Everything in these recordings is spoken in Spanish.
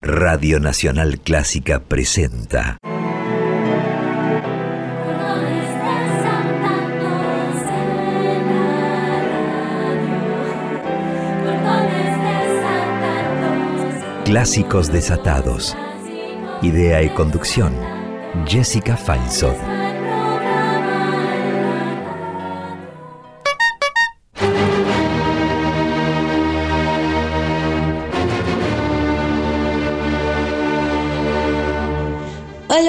Radio Nacional Clásica presenta. Clásicos desatados. Idea y conducción. Jessica Feinsohn.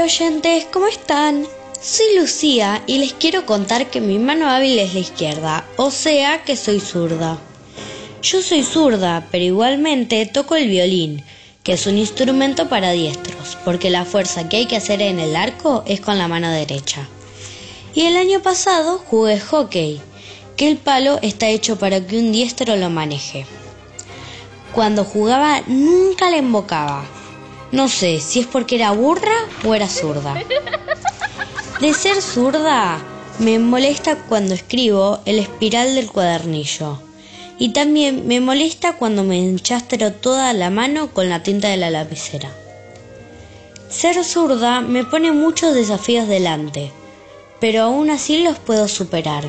Oyentes, ¿cómo están? Soy Lucía y les quiero contar que mi mano hábil es la izquierda, o sea que soy zurda. Yo soy zurda, pero igualmente toco el violín, que es un instrumento para diestros, porque la fuerza que hay que hacer en el arco es con la mano derecha. Y el año pasado jugué hockey, que el palo está hecho para que un diestro lo maneje. Cuando jugaba nunca le embocaba. No sé si es porque era burra o era zurda. De ser zurda, me molesta cuando escribo el espiral del cuadernillo. Y también me molesta cuando me enchastro toda la mano con la tinta de la lapicera. Ser zurda me pone muchos desafíos delante, pero aún así los puedo superar.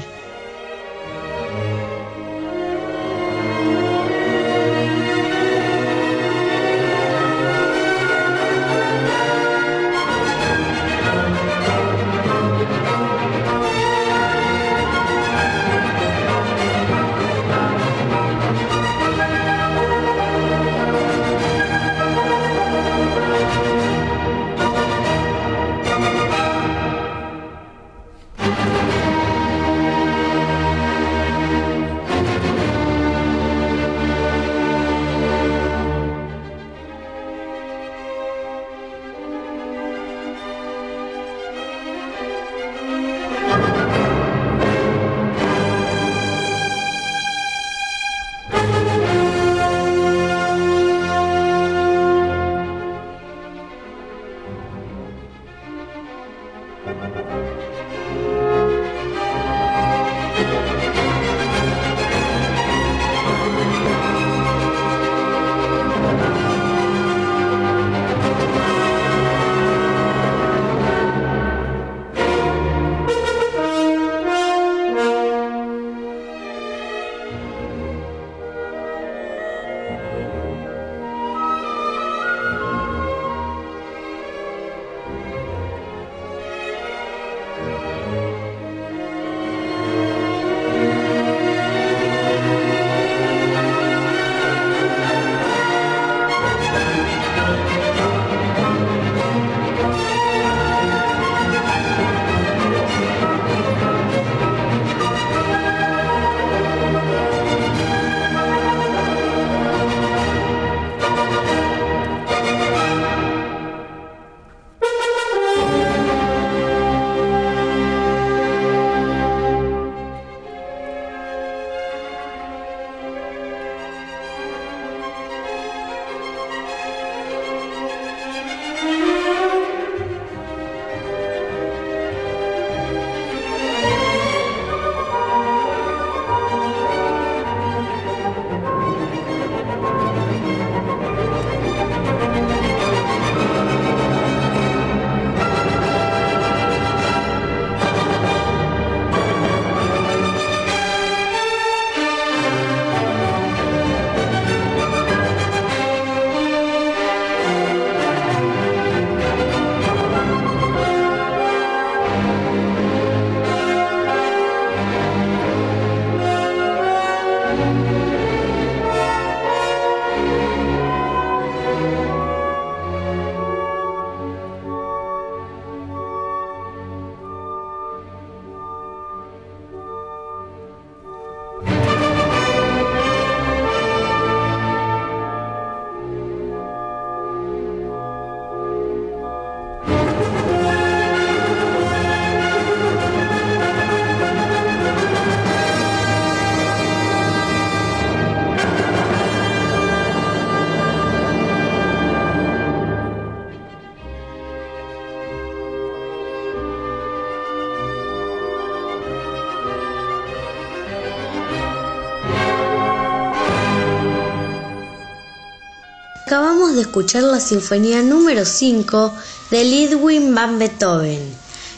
Escuchar la Sinfonía número 5 de Ludwig van Beethoven,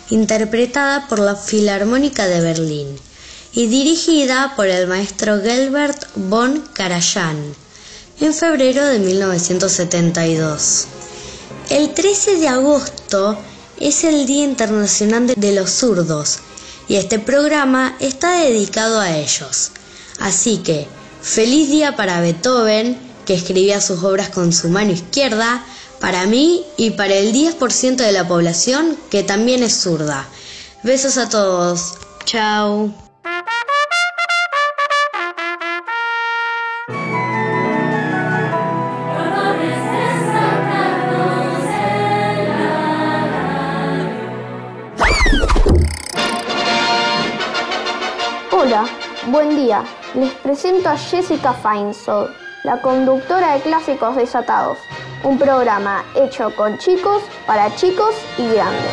interpretada por la Filarmónica de Berlín y dirigida por el maestro Gelbert von Karajan en febrero de 1972. El 13 de agosto es el Día Internacional de los Zurdos y este programa está dedicado a ellos. Así que, feliz día para Beethoven, escribía sus obras con su mano izquierda, para mí y para el 10% de la población que también es zurda. Besos a todos. Chao. Hola, buen día. Les presento a Jessica Feinsold, la conductora de Clásicos Desatados, un programa hecho con chicos, para chicos y grandes.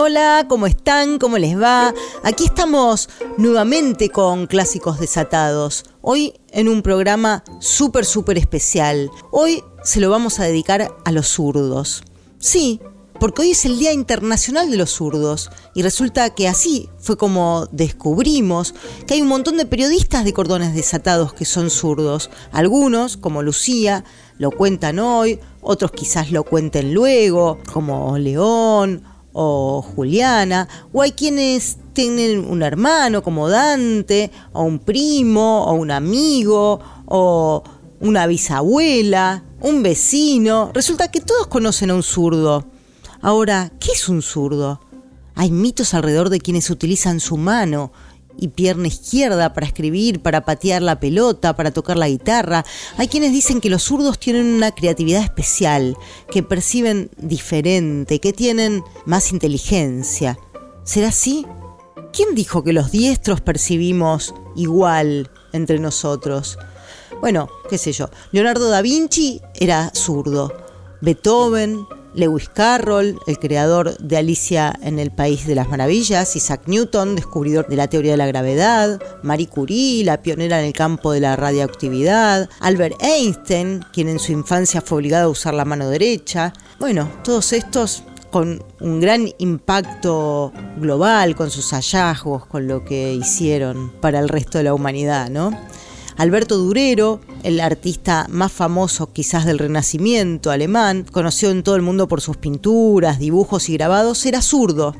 Hola, ¿cómo están? ¿Cómo les va? Aquí estamos nuevamente con Clásicos Desatados. Hoy en un programa súper, súper especial. Hoy se lo vamos a dedicar a los zurdos. Sí, porque hoy es el Día Internacional de los Zurdos y resulta que así fue como descubrimos que hay un montón de periodistas de cordones desatados que son zurdos. Algunos, como Lucía, lo cuentan hoy, otros quizás lo cuenten luego, como León o Juliana, o hay quienes tienen un hermano como Dante, o un primo, o un amigo, o una bisabuela, un vecino. Resulta que todos conocen a un zurdo. Ahora, ¿qué es un zurdo? Hay mitos alrededor de quienes utilizan su mano y pierna izquierda para escribir, para patear la pelota, para tocar la guitarra. Hay quienes dicen que los zurdos tienen una creatividad especial, que perciben diferente, que tienen más inteligencia. ¿Será así? ¿Quién dijo que los diestros percibimos igual entre nosotros? Bueno, qué sé yo. Leonardo da Vinci era zurdo. Beethoven, Lewis Carroll, el creador de Alicia en el País de las Maravillas, Isaac Newton, descubridor de la teoría de la gravedad, Marie Curie, la pionera en el campo de la radioactividad, Albert Einstein, quien en su infancia fue obligado a usar la mano derecha. Bueno, todos estos con un gran impacto global, con sus hallazgos, con lo que hicieron para el resto de la humanidad, ¿no? Alberto Durero, el artista más famoso quizás del Renacimiento alemán, conocido en todo el mundo por sus pinturas, dibujos y grabados, era zurdo.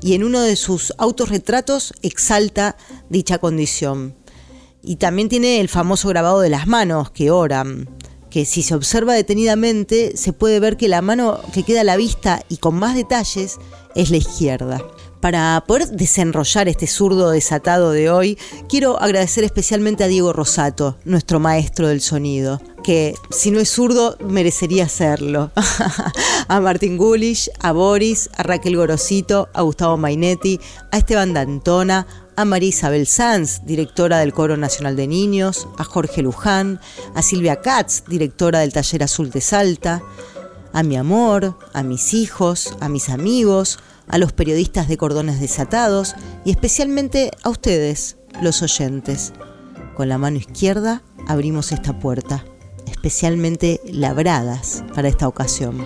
Y en uno de sus autorretratos exalta dicha condición. Y también tiene el famoso grabado de las manos que oran, que si se observa detenidamente se puede ver que la mano que queda a la vista y con más detalles es la izquierda. Para poder desenrollar este zurdo desatado de hoy, quiero agradecer especialmente a Diego Rosato, nuestro maestro del sonido, que si no es zurdo merecería serlo. a Martín Gulish, a Boris, a Raquel Gorosito, a Gustavo Mainetti, a Esteban Dantona, a María Isabel Sanz, directora del Coro Nacional de Niños, a Jorge Luján, a Silvia Katz, directora del Taller Azul de Salta, a mi amor, a mis hijos, a mis amigos, a los periodistas de cordones desatados y especialmente a ustedes, los oyentes. Con la mano izquierda abrimos esta puerta, especialmente labradas para esta ocasión.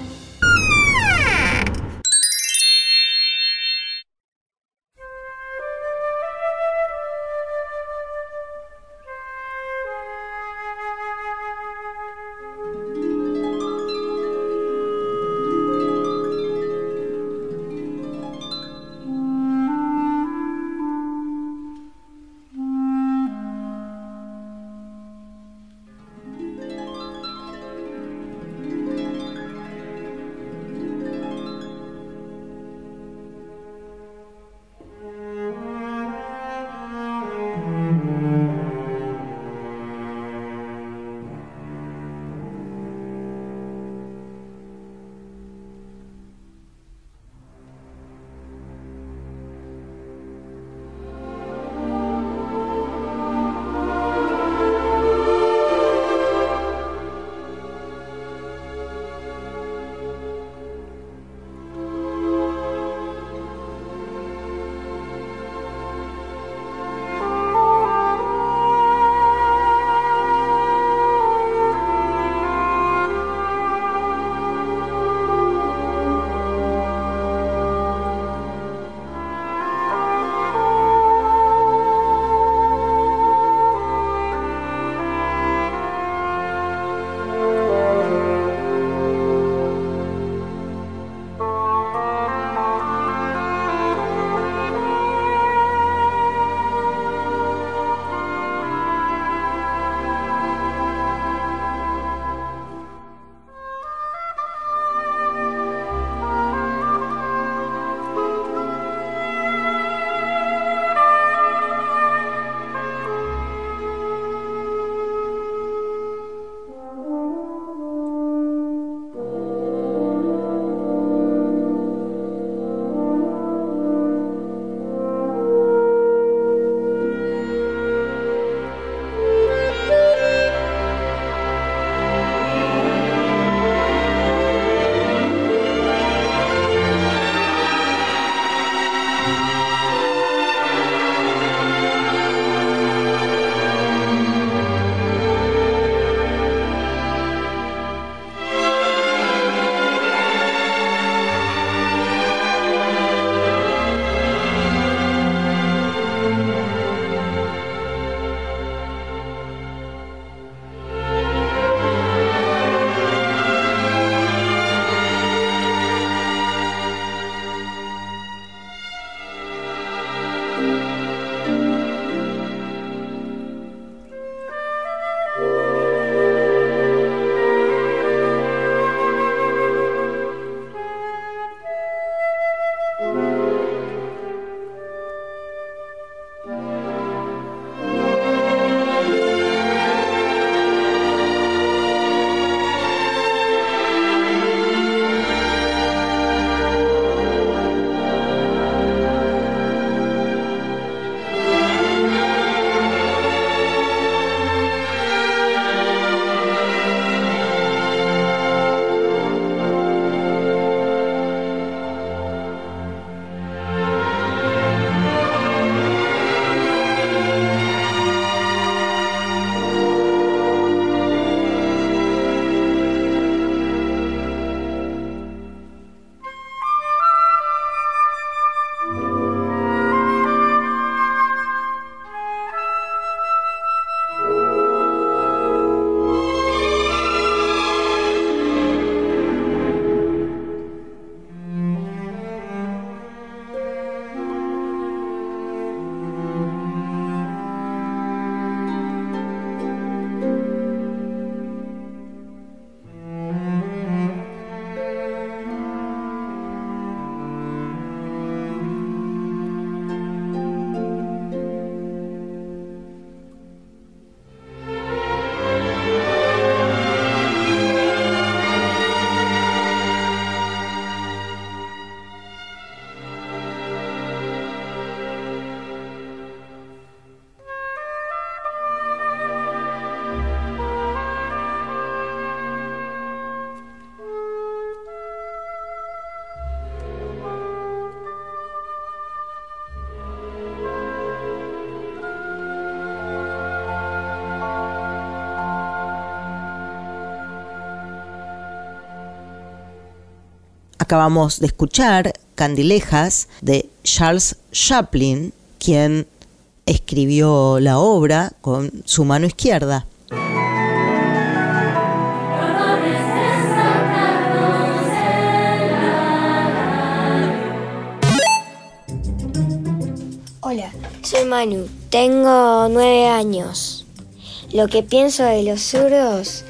Acabamos de escuchar Candilejas de Charles Chaplin, quien escribió la obra con su mano izquierda. Hola, soy Manu, tengo nueve años. Lo que pienso de los zurdos,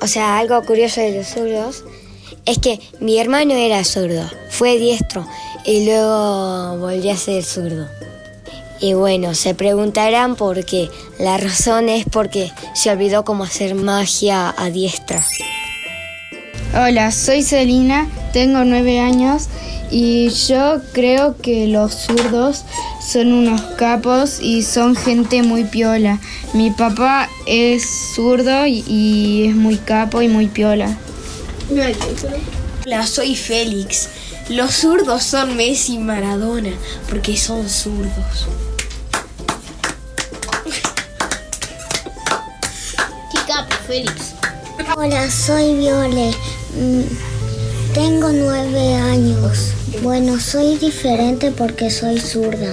o sea, algo curioso de los zurdos, es que mi hermano era zurdo, fue diestro y luego volvió a ser zurdo. Y bueno, se preguntarán por qué. La razón es porque se olvidó cómo hacer magia a diestra. Hola, soy Celina, tengo nueve años y yo creo que los zurdos son unos capos y son gente muy piola. Mi papá es zurdo y es muy capo y muy piola. Hola, soy Félix. Los zurdos son Messi y Maradona porque son zurdos. ¿Qué capo, Félix? Hola, soy Viole. Mm, tengo nueve años. Bueno, soy diferente porque soy zurda.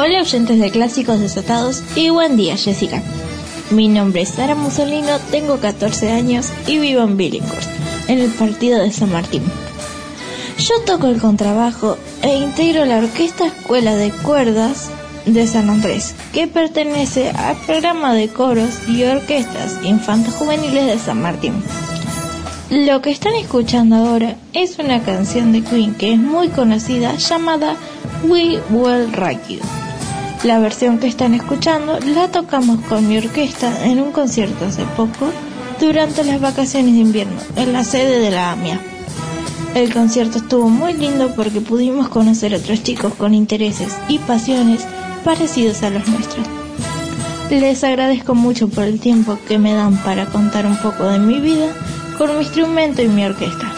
Hola oyentes de Clásicos Desatados y buen día Jessica. Mi nombre es Sara Musolino, tengo 14 años y vivo en Billinghurst, en el partido de San Martín. Yo toco el contrabajo e integro la Orquesta Escuela de Cuerdas de San Andrés, que pertenece al programa de coros y orquestas infantos juveniles de San Martín. Lo que están escuchando ahora es una canción de Queen que es muy conocida llamada We Will Rock You. La versión que están escuchando la tocamos con mi orquesta en un concierto hace poco durante las vacaciones de invierno en la sede de la AMIA. El concierto estuvo muy lindo porque pudimos conocer a otros chicos con intereses y pasiones parecidos a los nuestros. Les agradezco mucho por el tiempo que me dan para contar un poco de mi vida con mi instrumento y mi orquesta.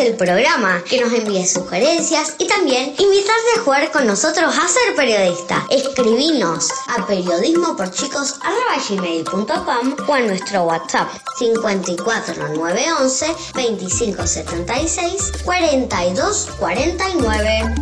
El programa, que nos envíes sugerencias y también invitarte a jugar con nosotros a ser periodista. Escribinos a periodismoporchicos.com o a nuestro WhatsApp 54911 2576 4249.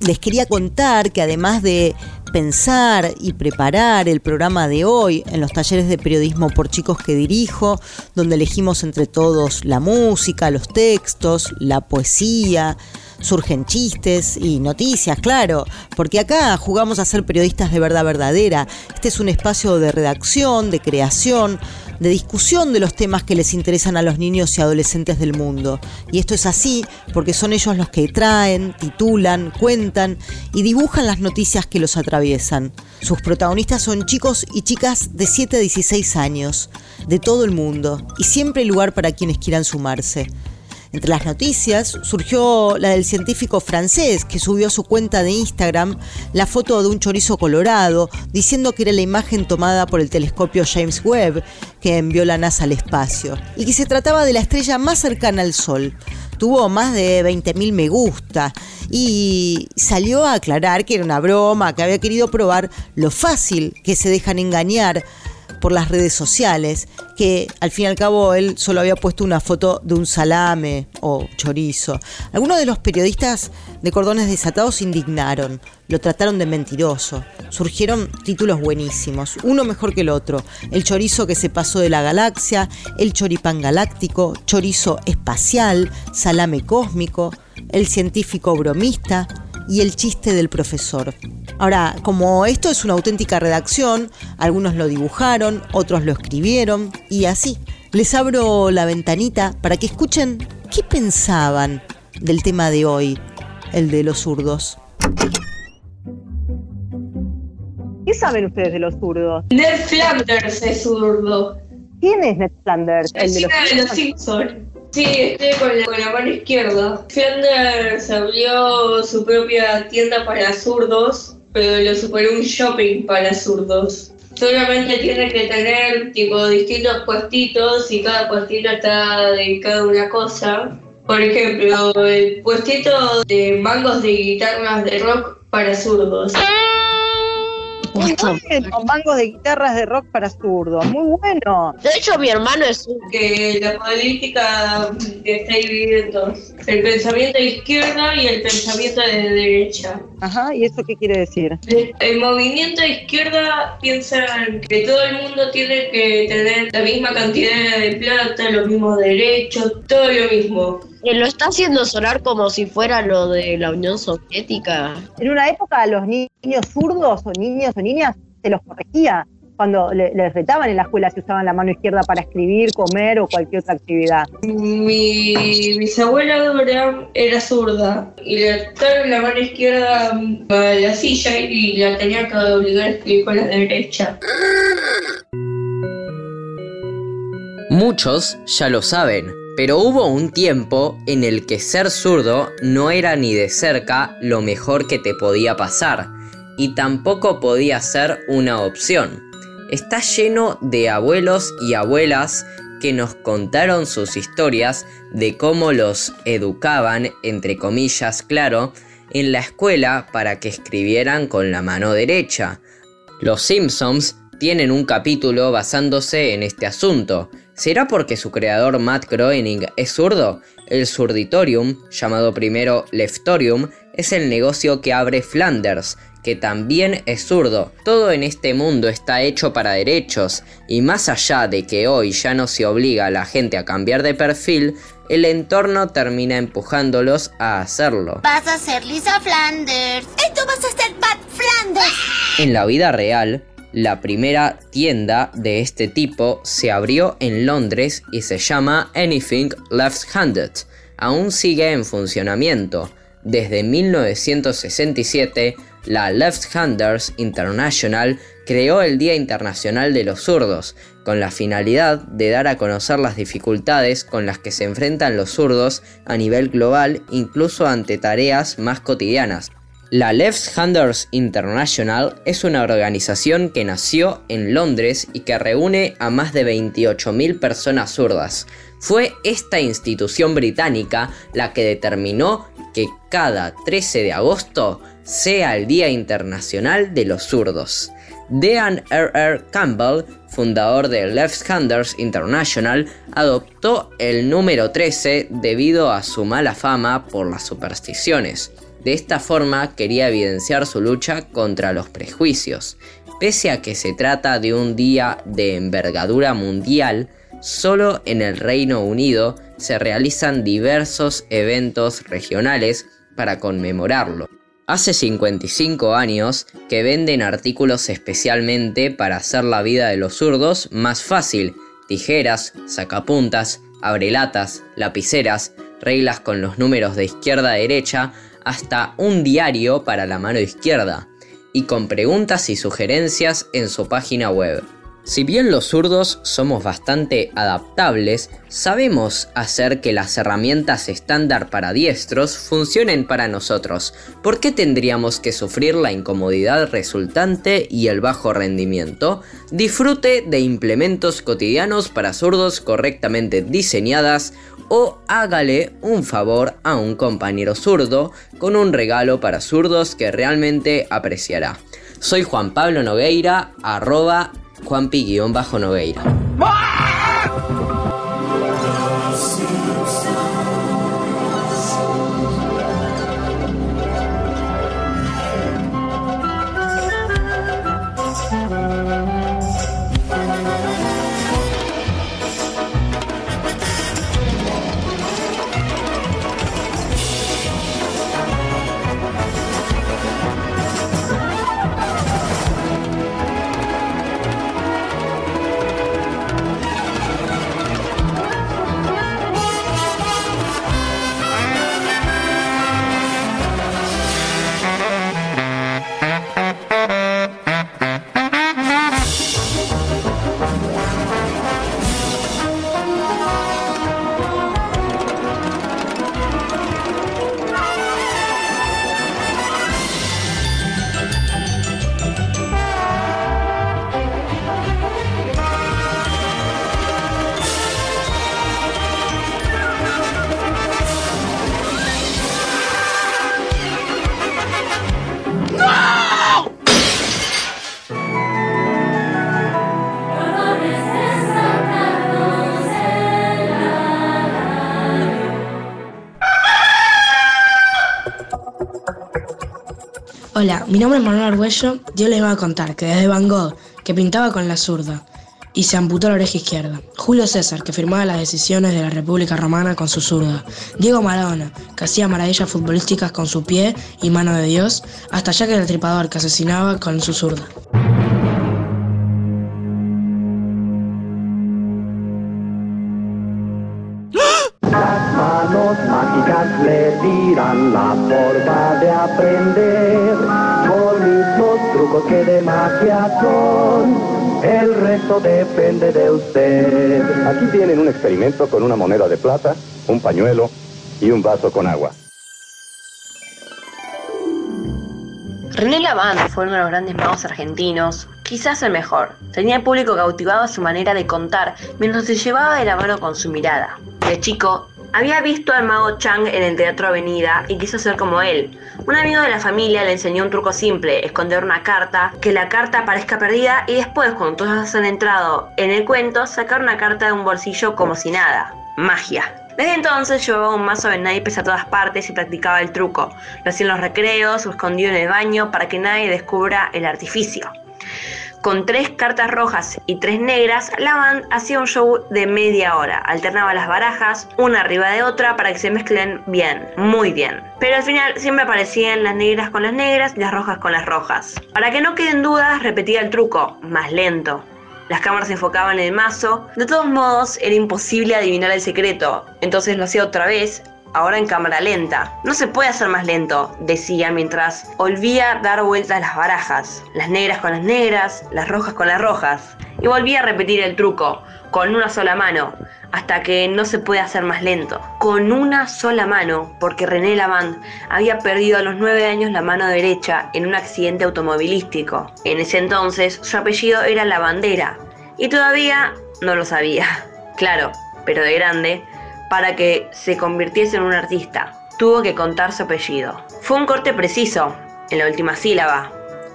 Les quería contar que además de pensar y preparar el programa de hoy en los talleres de periodismo por chicos que dirijo, donde elegimos entre todos la música, los textos, la poesía, surgen chistes y noticias, claro, porque acá jugamos a ser periodistas de verdad verdadera. Este es un espacio de redacción, de creación, de discusión de los temas que les interesan a los niños y adolescentes del mundo. Y esto es así porque son ellos los que traen, titulan, cuentan y dibujan las noticias que los atraviesan. Sus protagonistas son chicos y chicas de 7 a 16 años, de todo el mundo, y siempre hay lugar para quienes quieran sumarse. Entre las noticias surgió la del científico francés que subió a su cuenta de Instagram la foto de un chorizo colorado diciendo que era la imagen tomada por el telescopio James Webb que envió la NASA al espacio y que se trataba de la estrella más cercana al Sol. Tuvo más de 20.000 me gusta y salió a aclarar que era una broma, que había querido probar lo fácil que se dejan engañar por las redes sociales, que al fin y al cabo él solo había puesto una foto de un salame o chorizo. Algunos de los periodistas de cordones desatados se indignaron, lo trataron de mentiroso. Surgieron títulos buenísimos, uno mejor que el otro. El chorizo que se pasó de la galaxia, el choripán galáctico, chorizo espacial, salame cósmico, el científico bromista y el chiste del profesor. Ahora, como esto es una auténtica redacción, algunos lo dibujaron, otros lo escribieron y así. Les abro la ventanita para que escuchen qué pensaban del tema de hoy, el de los zurdos. ¿Qué saben ustedes de los zurdos? Ned Flanders es zurdo. ¿Quién es Ned Flanders? El, de los, de los Simpsons. Sí, estoy con la, con la mano izquierda. Flanders abrió su propia tienda para zurdos pero lo superó un shopping para zurdos. Solamente tiene que tener tipo distintos puestitos y cada puestito está dedicado a una cosa. Por ejemplo, el puestito de mangos de guitarras de rock para zurdos. Con mangos de guitarras de rock para zurdos. Muy bueno. De hecho, mi hermano es un... Que la política está dividida El pensamiento de izquierda y el pensamiento de derecha. Ajá, ¿y eso qué quiere decir? El movimiento de izquierda piensa que todo el mundo tiene que tener la misma cantidad de plata, los mismos derechos, todo lo mismo. Que lo está haciendo sonar como si fuera lo de la Unión Soviética. En una época los niños zurdos o niños o niñas se los corregía cuando les retaban en la escuela si usaban la mano izquierda para escribir, comer o cualquier otra actividad. Mi bisabuela Dora era zurda y le ataron la mano izquierda a la silla y la tenía que obligar a escribir con la derecha. Muchos ya lo saben, pero hubo un tiempo en el que ser zurdo no era ni de cerca lo mejor que te podía pasar, y tampoco podía ser una opción. Está lleno de abuelos y abuelas que nos contaron sus historias de cómo los educaban, entre comillas, claro, en la escuela para que escribieran con la mano derecha. Los Simpsons tienen un capítulo basándose en este asunto, ¿Será porque su creador Matt Groening es zurdo? El Surditorium, llamado primero Leftorium, es el negocio que abre Flanders, que también es zurdo. Todo en este mundo está hecho para derechos, y más allá de que hoy ya no se obliga a la gente a cambiar de perfil, el entorno termina empujándolos a hacerlo. Vas a ser Lisa Flanders. Esto vas a ser Matt Flanders. En la vida real, la primera tienda de este tipo se abrió en Londres y se llama Anything Left-Handed. Aún sigue en funcionamiento. Desde 1967, la Left Handers International creó el Día Internacional de los Zurdos, con la finalidad de dar a conocer las dificultades con las que se enfrentan los zurdos a nivel global, incluso ante tareas más cotidianas. La Left Handers International es una organización que nació en Londres y que reúne a más de 28.000 personas zurdas. Fue esta institución británica la que determinó que cada 13 de agosto sea el Día Internacional de los Zurdos. Dean R. R. Campbell, fundador de Left Handers International, adoptó el número 13 debido a su mala fama por las supersticiones. De esta forma quería evidenciar su lucha contra los prejuicios. Pese a que se trata de un día de envergadura mundial, solo en el Reino Unido se realizan diversos eventos regionales para conmemorarlo. Hace 55 años que venden artículos especialmente para hacer la vida de los zurdos más fácil, tijeras, sacapuntas, abrelatas, lapiceras, reglas con los números de izquierda a derecha, hasta un diario para la mano izquierda y con preguntas y sugerencias en su página web. Si bien los zurdos somos bastante adaptables, sabemos hacer que las herramientas estándar para diestros funcionen para nosotros. ¿Por qué tendríamos que sufrir la incomodidad resultante y el bajo rendimiento? Disfrute de implementos cotidianos para zurdos correctamente diseñadas o hágale un favor a un compañero zurdo con un regalo para zurdos que realmente apreciará. Soy Juan Pablo Nogueira, arroba Juanpi-Nogueira. Hola, mi nombre es Manuel Arguello. Yo les voy a contar que desde Van Gogh, que pintaba con la zurda y se amputó la oreja izquierda. Julio César, que firmaba las decisiones de la República Romana con su zurda. Diego Maradona, que hacía maravillas futbolísticas con su pie y mano de Dios. Hasta Jack el Tripador, que asesinaba con su zurda. Depende de usted. Aquí tienen un experimento con una moneda de plata, un pañuelo y un vaso con agua. René Lavand fue uno de los grandes magos argentinos, quizás el mejor. Tenía el público cautivado a su manera de contar mientras se llevaba de la mano con su mirada. De chico, había visto al mago Chang en el Teatro Avenida y quiso ser como él. Un amigo de la familia le enseñó un truco simple, esconder una carta, que la carta parezca perdida y después, cuando todos han entrado en el cuento, sacar una carta de un bolsillo como si nada. Magia. Desde entonces llevaba un mazo de naipes a todas partes y practicaba el truco. Lo hacía en los recreos o escondido en el baño para que nadie descubra el artificio. Con tres cartas rojas y tres negras, la band hacía un show de media hora. Alternaba las barajas, una arriba de otra, para que se mezclen bien, muy bien. Pero al final siempre aparecían las negras con las negras y las rojas con las rojas. Para que no queden dudas, repetía el truco, más lento. Las cámaras se enfocaban en el mazo. De todos modos, era imposible adivinar el secreto. Entonces lo hacía otra vez, ahora en cámara lenta. No se puede hacer más lento, decía mientras volvía dar vueltas las barajas. Las negras con las negras, las rojas con las rojas. Y volvía a repetir el truco, con una sola mano, hasta que no se puede hacer más lento. Con una sola mano, porque René Lavand había perdido a los nueve años la mano derecha en un accidente automovilístico. En ese entonces su apellido era Lavandera, y todavía no lo sabía. Claro, pero de grande, para que se convirtiese en un artista. Tuvo que contar su apellido. Fue un corte preciso, en la última sílaba.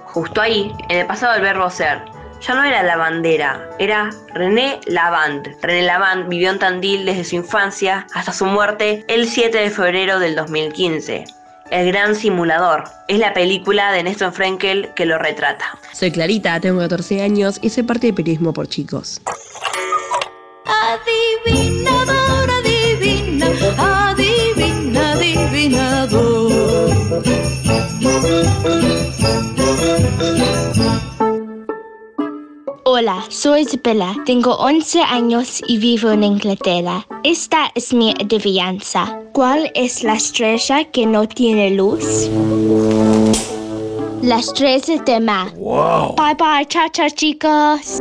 Justo ahí, en el pasado del verbo ser. Ya no era la bandera, era René Lavand. René Lavand vivió en Tandil desde su infancia hasta su muerte el 7 de febrero del 2015. El Gran Simulador es la película de Néstor Frenkel que lo retrata. Soy Clarita, tengo 14 años y soy parte de Periodismo por Chicos. Hola, soy Isabella, tengo 11 años y vivo en Inglaterra. Esta es mi adivinanza. ¿Cuál es la estrella que no tiene luz? La estrella de mar. Wow. Bye bye, chao chao chicos.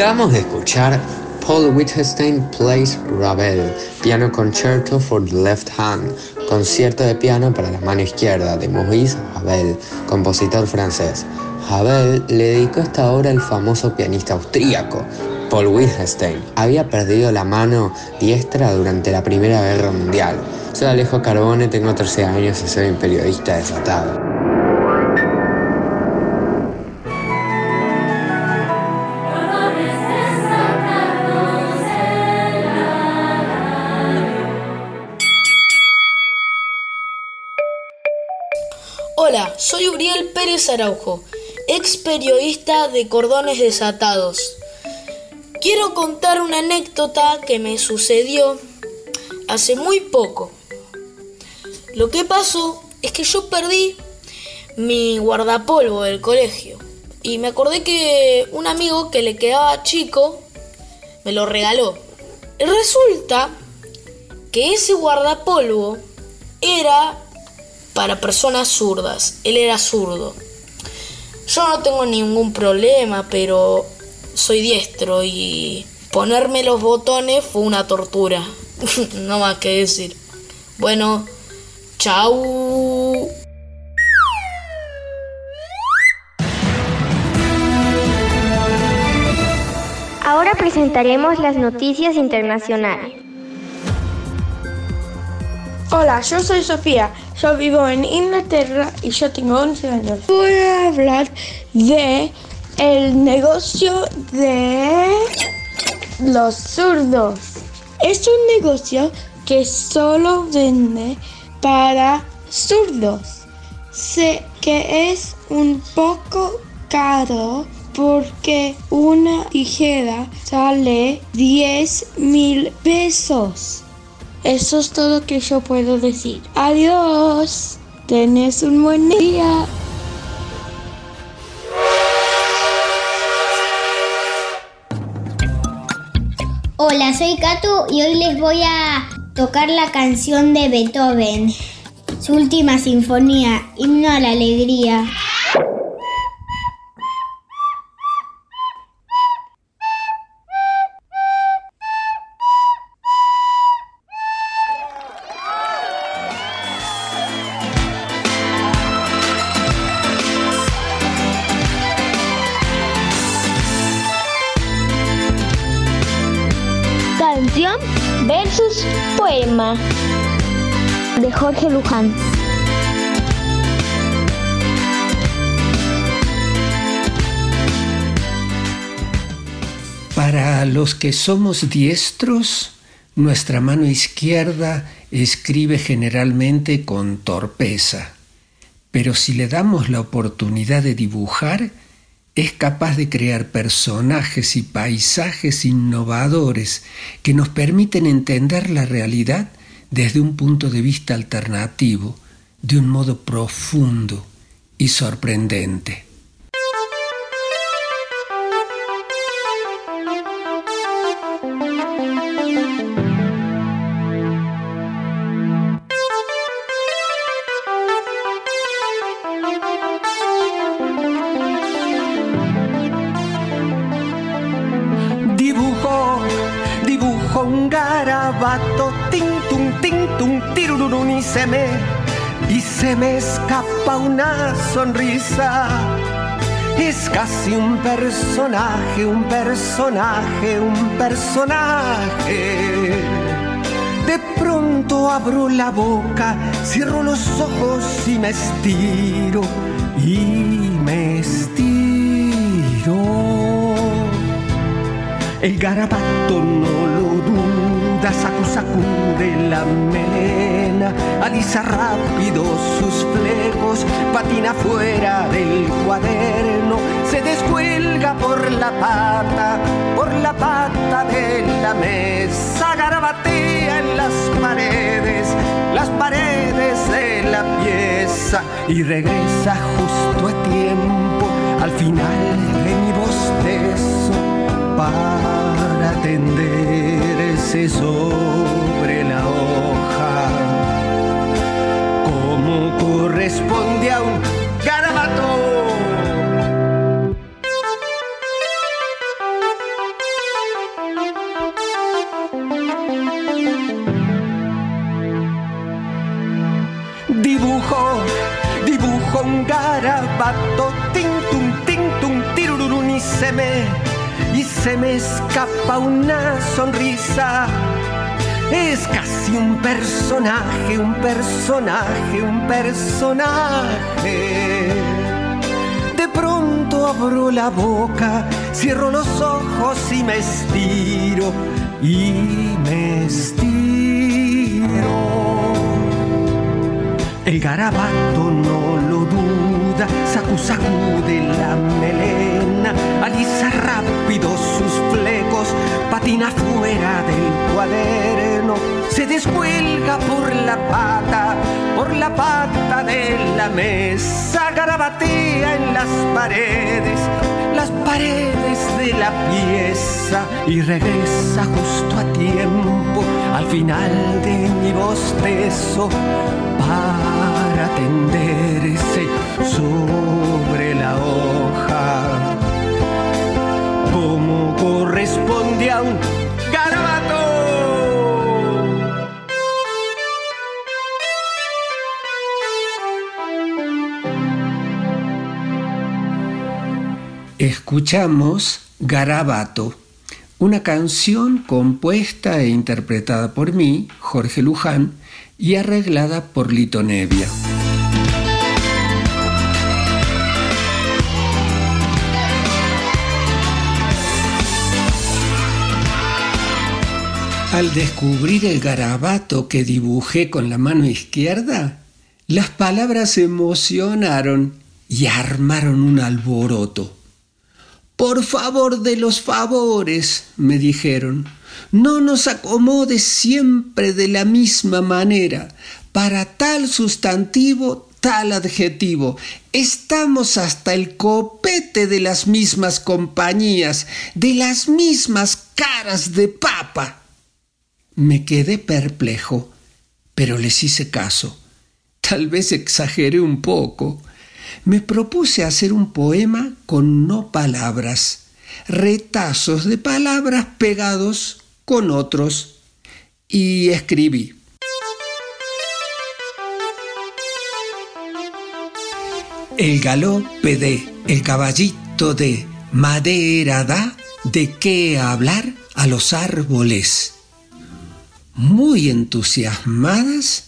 Acabamos de escuchar Paul Wittgenstein Plays Ravel, Piano Concerto for the Left Hand, concierto de piano para la mano izquierda de Maurice Ravel, compositor francés. Ravel le dedicó esta obra al famoso pianista austríaco, Paul Wittgenstein. Había perdido la mano diestra durante la Primera Guerra Mundial. Soy Alejo Carbone, tengo 13 años y soy un periodista desatado. Araujo, ex periodista de Cordones Desatados. Quiero contar una anécdota que me sucedió hace muy poco. Lo que pasó es que yo perdí mi guardapolvo del colegio y me acordé que un amigo que le quedaba chico me lo regaló. Resulta que ese guardapolvo era para personas zurdas. Él era zurdo. Yo no tengo ningún problema, pero soy diestro y ponerme los botones fue una tortura. no más que decir. Bueno, chau. Ahora presentaremos las noticias internacionales. Hola, yo soy Sofía. Yo vivo en Inglaterra y yo tengo 11 años. Voy a hablar de el negocio de los zurdos. Es un negocio que solo vende para zurdos. Sé que es un poco caro porque una tijera sale 10 mil pesos. Eso es todo que yo puedo decir. Adiós. Tenés un buen día. Hola, soy Kato y hoy les voy a tocar la canción de Beethoven, su última sinfonía, Himno a la Alegría. Que somos diestros, nuestra mano izquierda escribe generalmente con torpeza, pero si le damos la oportunidad de dibujar, es capaz de crear personajes y paisajes innovadores que nos permiten entender la realidad desde un punto de vista alternativo, de un modo profundo y sorprendente. Y se me escapa una sonrisa. Es casi un personaje, un personaje, un personaje. De pronto abro la boca, cierro los ojos y me estiro, y me estiro. El garabato no lo duda, sacu sacude la melena, alisa rápido sus flecos, patina fuera del cuaderno, se descuelga por la pata, por la pata de la mesa, garabatea en las paredes, las paredes de la pieza y regresa justo a tiempo al final de mi bostezo para tenderse sobre la hoja escapa una sonrisa. Es casi un personaje, un personaje, un personaje. De pronto abro la boca, cierro los ojos y me estiro, y me estiro. El garabato no lo duda, sacu sacude la melena, alisa rápido sus flecos, patina fuera del cuaderno, se descuelga por la pata, por la pata de la mesa, garabatea en las paredes, las paredes de la pieza. Y regresa justo a tiempo al final de mi bostezo para tenderse sobre la hoja como corresponde a un garabato. Escuchamos Garabato, una canción compuesta e interpretada por mí, Jorge Luján, y arreglada por Lito Nevia. Al descubrir el garabato que dibujé con la mano izquierda, las palabras se emocionaron y armaron un alboroto. Por favor de los favores, me dijeron, no nos acomodes siempre de la misma manera. Para tal sustantivo, tal adjetivo. Estamos hasta el copete de las mismas compañías, de las mismas caras de papa. Me quedé perplejo, pero les hice caso. Tal vez exageré un poco. Me propuse hacer un poema con no palabras, retazos de palabras pegados con otros, y escribí. El galope de, el caballito de, madera da, de qué hablar a los árboles. Muy entusiasmadas,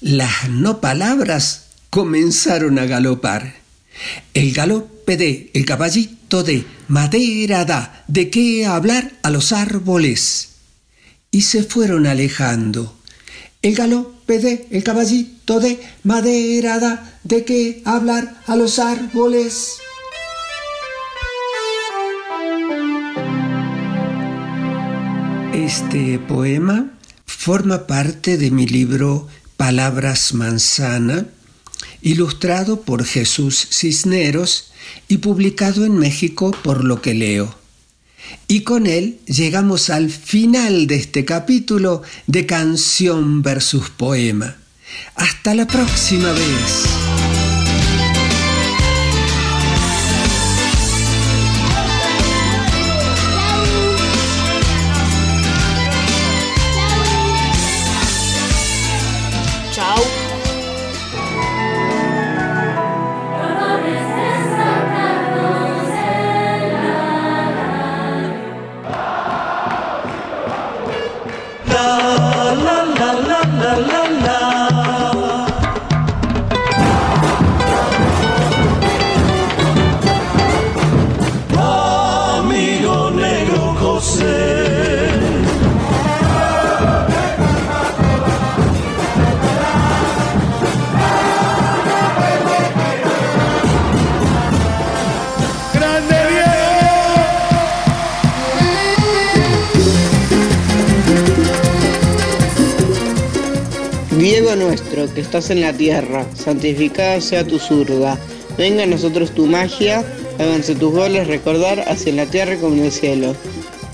las no palabras comenzaron a galopar. El galope de, el caballito de, madera da, de qué hablar a los árboles. Y se fueron alejando. El galope de, el caballito de, madera da, de qué hablar a los árboles. Este poema forma parte de mi libro Palabras Manzana, ilustrado por Jesús Cisneros y publicado en México por lo que leo. Y con él llegamos al final de este capítulo de canción versus poema. Hasta la próxima vez. Estás en la tierra, santificada sea tu zurda. Venga a nosotros tu magia, háganse tus goles recordar hacia la tierra como en el cielo.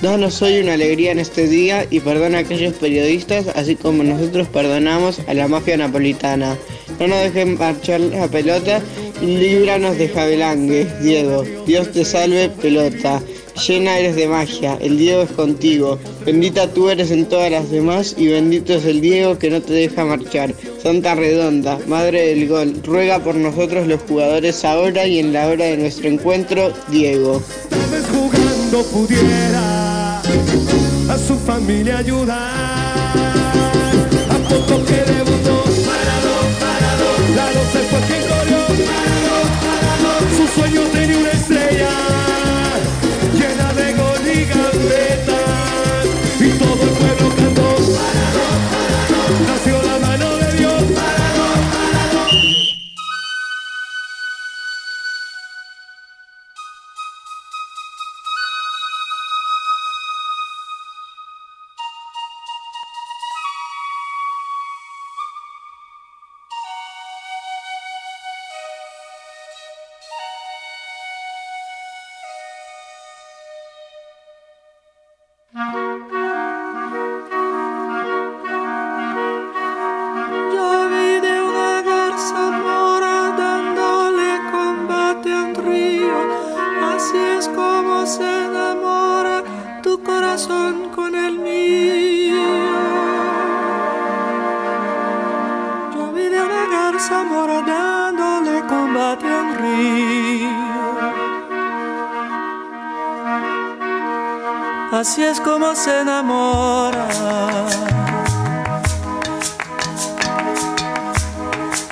Danos hoy una alegría en este día y perdona a aquellos periodistas, así como nosotros perdonamos a la mafia napolitana. No nos dejen marchar la pelota líbranos de Jabelangue, Diego. Dios te salve, pelota. llena eres de magia, el Diego es contigo. Bendita tú eres en todas las demás y bendito es el Diego que no te deja marchar. Santa Redonda, Madre del Gol, ruega por nosotros los jugadores ahora y en la hora de nuestro encuentro, Diego. jugando pudiera a su familia ayudar. A poco que debutó, parado, parado, Lalo se fue quien corrió, parado, parado. Su sueño tenía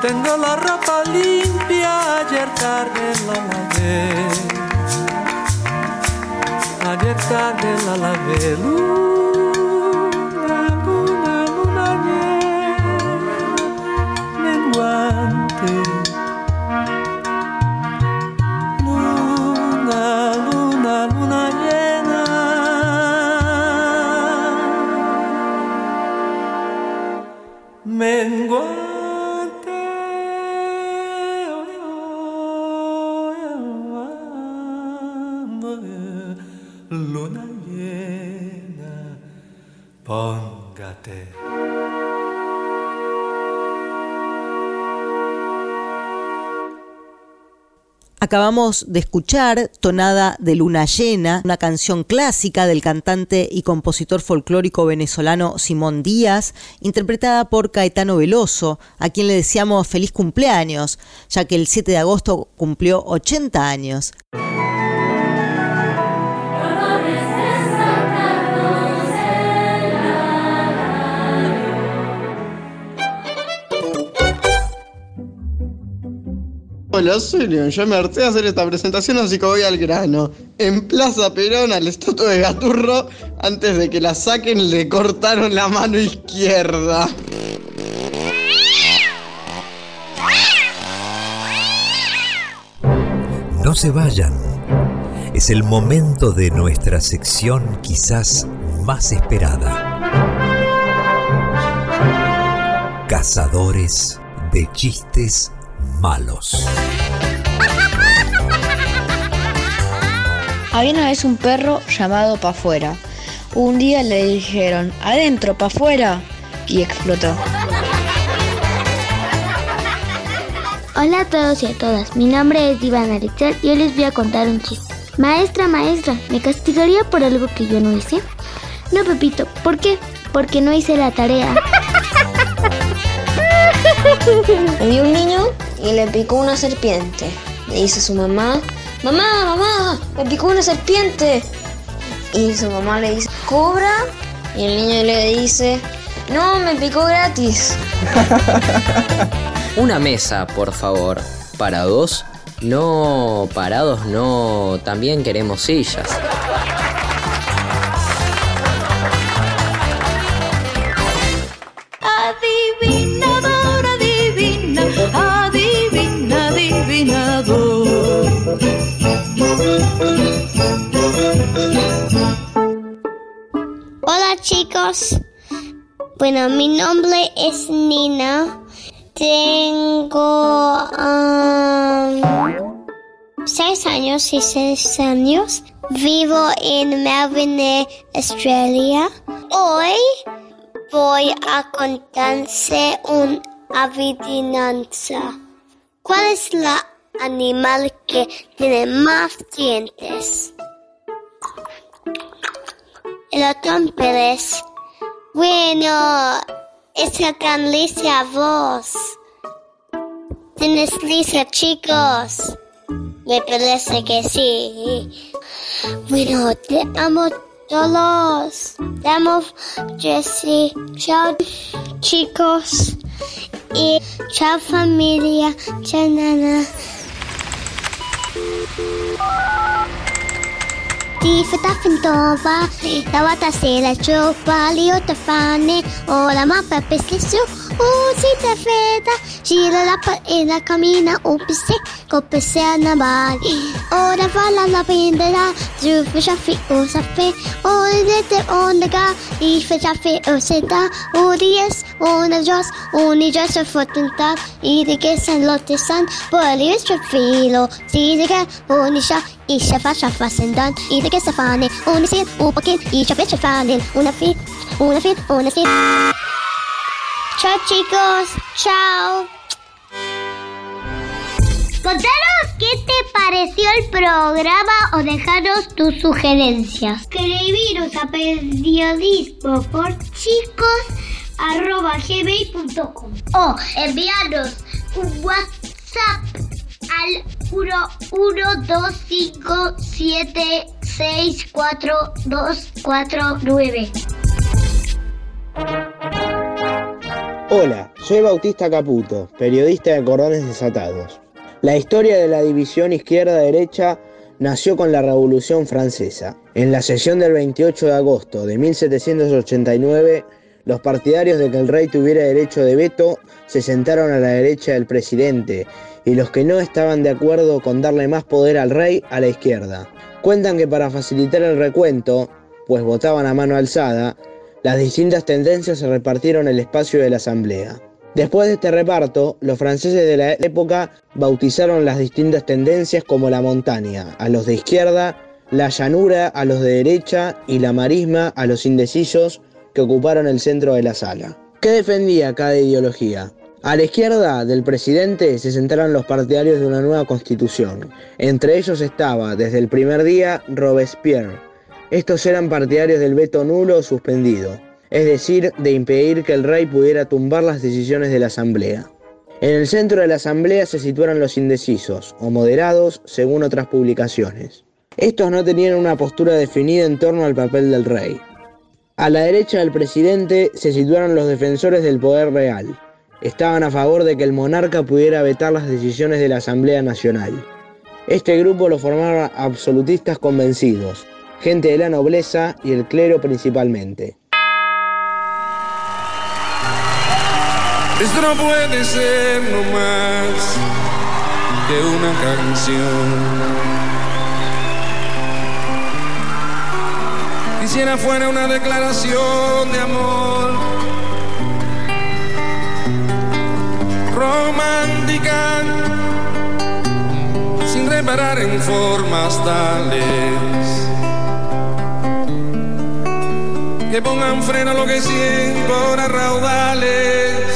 tengo póngate. Acabamos de escuchar Tonada de Luna Llena, una canción clásica del cantante y compositor folclórico venezolano Simón Díaz, interpretada por Caetano Veloso, a quien le deseamos feliz cumpleaños, ya que el 7 de agosto cumplió 80 años. Hola, soy. Yo me harté de hacer esta presentación, así que voy al grano. En Plaza Perón, al estatua de Gaturro, antes de que la saquen, le cortaron la mano izquierda. No se vayan. Es el momento de nuestra sección quizás más esperada. Cazadores de chistes malos. Había una vez un perro llamado Pa' Fuera. Un día le dijeron, adentro, para afuera, y explotó. Hola a todos y a todas, mi nombre es Ivana Alexer y hoy les voy a contar un chiste. Maestra, maestra, ¿me castigaría por algo que yo no hice? No, Pepito, ¿por qué? Porque no hice la tarea. Había un niño y le picó una serpiente. Le dice a su mamá, mamá, mamá, me picó una serpiente. Y su mamá le dice, ¿cobra? Y el niño le dice, no, me picó gratis. Una mesa, por favor. Para dos. No, parados no. También queremos sillas. Bueno, mi nombre es Nina. Tengo seis años y seis años. Vivo en Melbourne, Australia. Hoy voy a contarse una adivinanza. ¿Cuál es el animal que tiene más dientes? El ratón Pérez. Bueno, esa gran lista a vos. ¿Tienes lista, chicos? Me parece que sí. Bueno, te amo todos. Te amo, Jessie. Chao, chicos. Y chao, familia. Chao, nana. Tifta fintova, lavata se la cioppa, l'io te fane, o la mappa per stesso, o si te feta, gira la pa e la cammina, o pisse, coppe se a bari, ora falla la pendera, giù fi o safe, o dete ondega, i fi o seta, o ries, o na jos, o ni jos o fotentat, i de che san lotte san, poi li filo, si de che, o ni sha, i shafa shafa sendan, i de che stefane, una sit, un poquit, i shafe shafanen, una fit, una fit, una sit. Chao chicos, chao. Contanos qué te pareció el programa o dejaros tus sugerencias. Escribiros a periodismo por chicos arroba gmail.com o enviarnos un WhatsApp al 11257642249. Hola, soy Bautista Caputo, periodista de Cordones Desatados. La historia de la división izquierda-derecha nació con la Revolución Francesa. En la sesión del 28 de agosto de 1789, los partidarios de que el rey tuviera derecho de veto se sentaron a la derecha del presidente y los que no estaban de acuerdo con darle más poder al rey a la izquierda. Cuentan que para facilitar el recuento, pues votaban a mano alzada, las distintas tendencias se repartieron el espacio de la asamblea. Después de este reparto, los franceses de la época bautizaron las distintas tendencias como la montaña, a los de izquierda, la llanura a los de derecha y la marisma a los indecisos que ocuparon el centro de la sala. ¿Qué defendía cada ideología? A la izquierda del presidente se sentaron los partidarios de una nueva constitución. Entre ellos estaba, desde el primer día, Robespierre. Estos eran partidarios del veto nulo o suspendido, es decir, de impedir que el rey pudiera tumbar las decisiones de la asamblea. En el centro de la asamblea se situaron los indecisos, o moderados, según otras publicaciones. Estos no tenían una postura definida en torno al papel del rey. A la derecha del presidente se situaron los defensores del poder real. Estaban a favor de que el monarca pudiera vetar las decisiones de la Asamblea Nacional. Este grupo lo formaron absolutistas convencidos, gente de la nobleza y el clero principalmente. Esto no puede ser no más que una canción. Quisiera fuera una declaración de amor romántica, sin reparar en formas tales que pongan freno a lo que siento ahora raudales.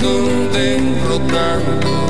Siento derrotado, renuncio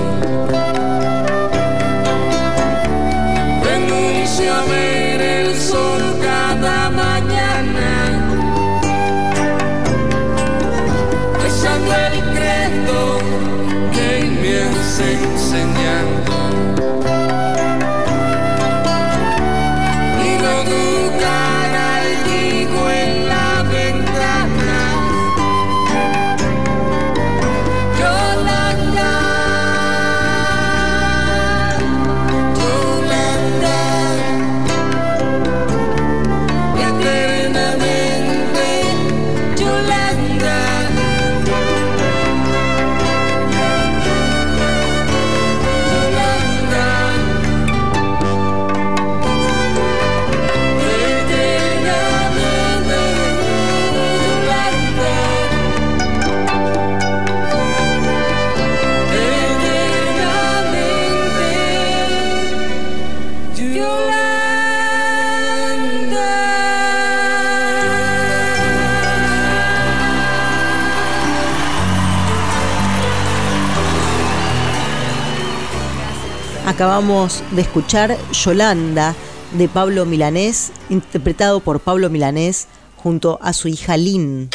Acabamos de escuchar Yolanda de Pablo Milanés, interpretado por Pablo Milanés junto a su hija Lynn.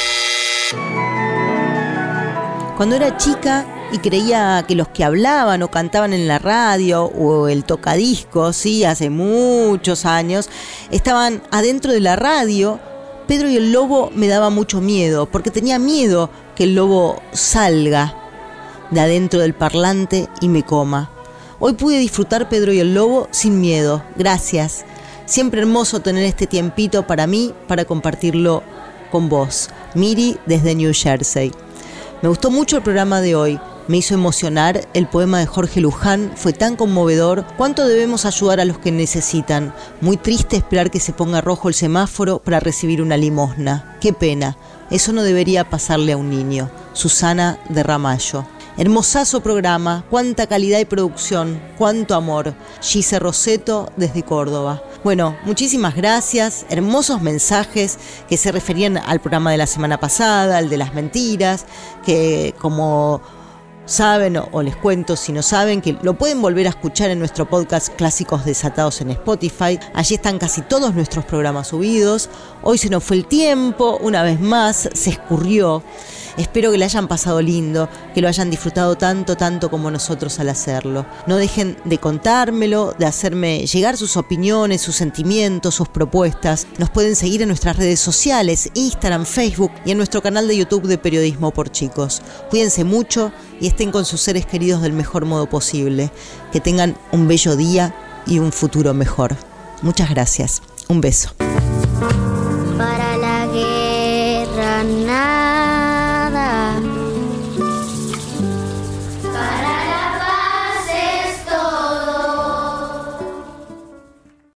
Cuando era chica y creía que los que hablaban o cantaban en la radio o el tocadiscos, sí, hace muchos años, estaban adentro de la radio, Pedro y el lobo me daba mucho miedo, porque tenía miedo que el lobo salga de adentro del parlante y me coma. Hoy pude disfrutar Pedro y el Lobo sin miedo. Gracias. Siempre hermoso tener este tiempito para mí, para compartirlo con vos. Miri desde New Jersey. Me gustó mucho el programa de hoy. Me hizo emocionar. El poema de Jorge Luján fue tan conmovedor. ¿Cuánto debemos ayudar a los que necesitan? Muy triste esperar que se ponga rojo el semáforo para recibir una limosna. Qué pena. Eso no debería pasarle a un niño. Susana de Ramallo. Hermosazo programa, cuánta calidad y producción, cuánto amor. Gise Roseto desde Córdoba. Bueno, muchísimas gracias, hermosos mensajes que se referían al programa de la semana pasada, al de las mentiras, que como saben o, les cuento si no saben que lo pueden volver a escuchar en nuestro podcast Clásicos Desatados en Spotify. Allí están casi todos nuestros programas subidos. Hoy se nos fue el tiempo, una vez más se escurrió. Espero que le hayan pasado lindo, que lo hayan disfrutado tanto, tanto como nosotros al hacerlo. No dejen de contármelo, de hacerme llegar sus opiniones, sus sentimientos, sus propuestas. Nos pueden seguir en nuestras redes sociales, Instagram, Facebook y en nuestro canal de YouTube de Periodismo por Chicos. Cuídense mucho y estén con sus seres queridos del mejor modo posible. Que tengan un bello día y un futuro mejor. Muchas gracias. Un beso.